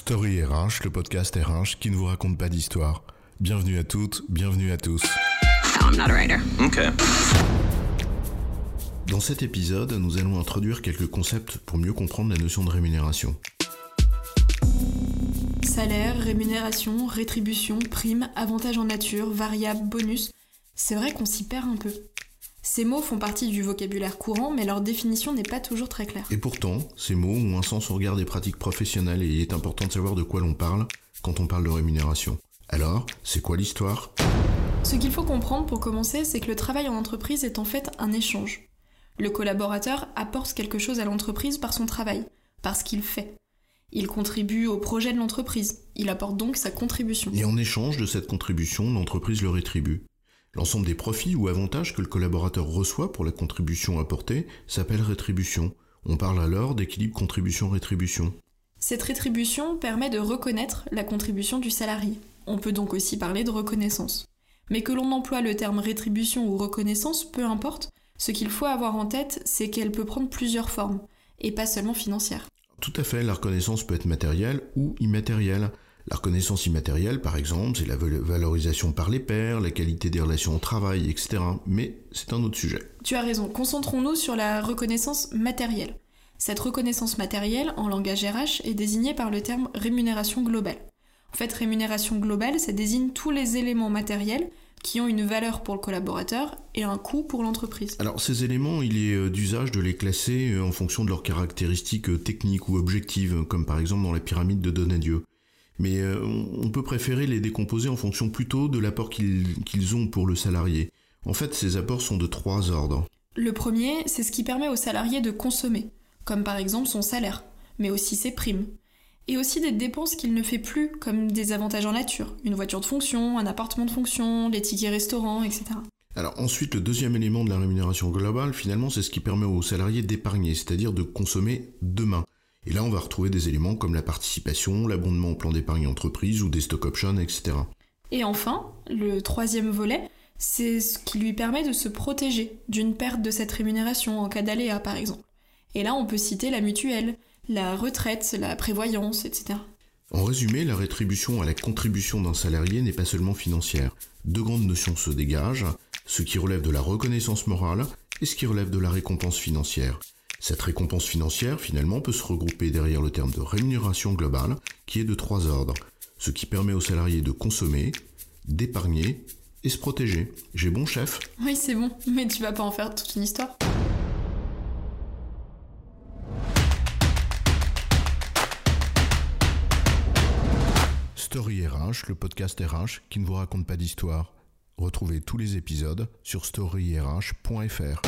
Story RH, le podcast RH qui ne vous raconte pas d'histoire. Bienvenue à toutes, bienvenue à tous. No, I'm not a writer. Okay. Dans cet épisode, nous allons introduire quelques concepts pour mieux comprendre la notion de rémunération. Salaire, rémunération, rétribution, prime, avantage en nature, variable, bonus. C'est vrai qu'on s'y perd un peu. Ces mots font partie du vocabulaire courant, mais leur définition n'est pas toujours très claire. Et pourtant, ces mots ont un sens au regard des pratiques professionnelles et il est important de savoir de quoi l'on parle quand on parle de rémunération. Alors, c'est quoi l'histoire? Ce qu'il faut comprendre pour commencer, c'est que le travail en entreprise est en fait un échange. Le collaborateur apporte quelque chose à l'entreprise par son travail, par ce qu'il fait. Il contribue au projet de l'entreprise, il apporte donc sa contribution. Et en échange de cette contribution, l'entreprise le rétribue. L'ensemble des profits ou avantages que le collaborateur reçoit pour la contribution apportée s'appelle rétribution. On parle alors d'équilibre contribution-rétribution. Cette rétribution permet de reconnaître la contribution du salarié. On peut donc aussi parler de reconnaissance. Mais que l'on emploie le terme rétribution ou reconnaissance, peu importe, ce qu'il faut avoir en tête, c'est qu'elle peut prendre plusieurs formes, et pas seulement financière. Tout à fait, la reconnaissance peut être matérielle ou immatérielle. La reconnaissance immatérielle, par exemple, c'est la valorisation par les pairs, la qualité des relations au travail, etc. Mais c'est un autre sujet. Tu as raison, concentrons-nous sur la reconnaissance matérielle. Cette reconnaissance matérielle, en langage RH, est désignée par le terme rémunération globale. En fait, rémunération globale, ça désigne tous les éléments matériels qui ont une valeur pour le collaborateur et un coût pour l'entreprise. Alors ces éléments, il est euh, d'usage de les classer euh, en fonction de leurs caractéristiques euh, techniques ou objectives, comme par exemple dans la pyramide de Donadieu. Mais on peut préférer les décomposer en fonction plutôt de l'apport qu'ils ont pour le salarié. En fait, ces apports sont de trois ordres. Le premier, c'est ce qui permet au salarié de consommer, comme par exemple son salaire, mais aussi ses primes. Et aussi des dépenses qu'il ne fait plus, comme des avantages en nature, une voiture de fonction, un appartement de fonction, les tickets restaurants, etc. Alors ensuite, le deuxième élément de la rémunération globale, finalement, c'est ce qui permet aux salariés d'épargner, c'est-à-dire de consommer demain. Et là, on va retrouver des éléments comme la participation, l'abondement au plan d'épargne entreprise ou des stock options, etc. Et enfin, le troisième volet, c'est ce qui lui permet de se protéger d'une perte de cette rémunération en cas d'aléa, par exemple. Et là, on peut citer la mutuelle, la retraite, la prévoyance, etc. En résumé, la rétribution à la contribution d'un salarié n'est pas seulement financière. Deux grandes notions se dégagent, ce qui relève de la reconnaissance morale et ce qui relève de la récompense financière. Cette récompense financière, finalement, peut se regrouper derrière le terme de rémunération globale, qui est de trois ordres, ce qui permet aux salariés de consommer, d'épargner et se protéger. J'ai bon, chef? Oui, c'est bon, mais tu vas pas en faire toute une histoire. Story RH, le podcast RH qui ne vous raconte pas d'histoire. Retrouvez tous les épisodes sur storyrh.fr.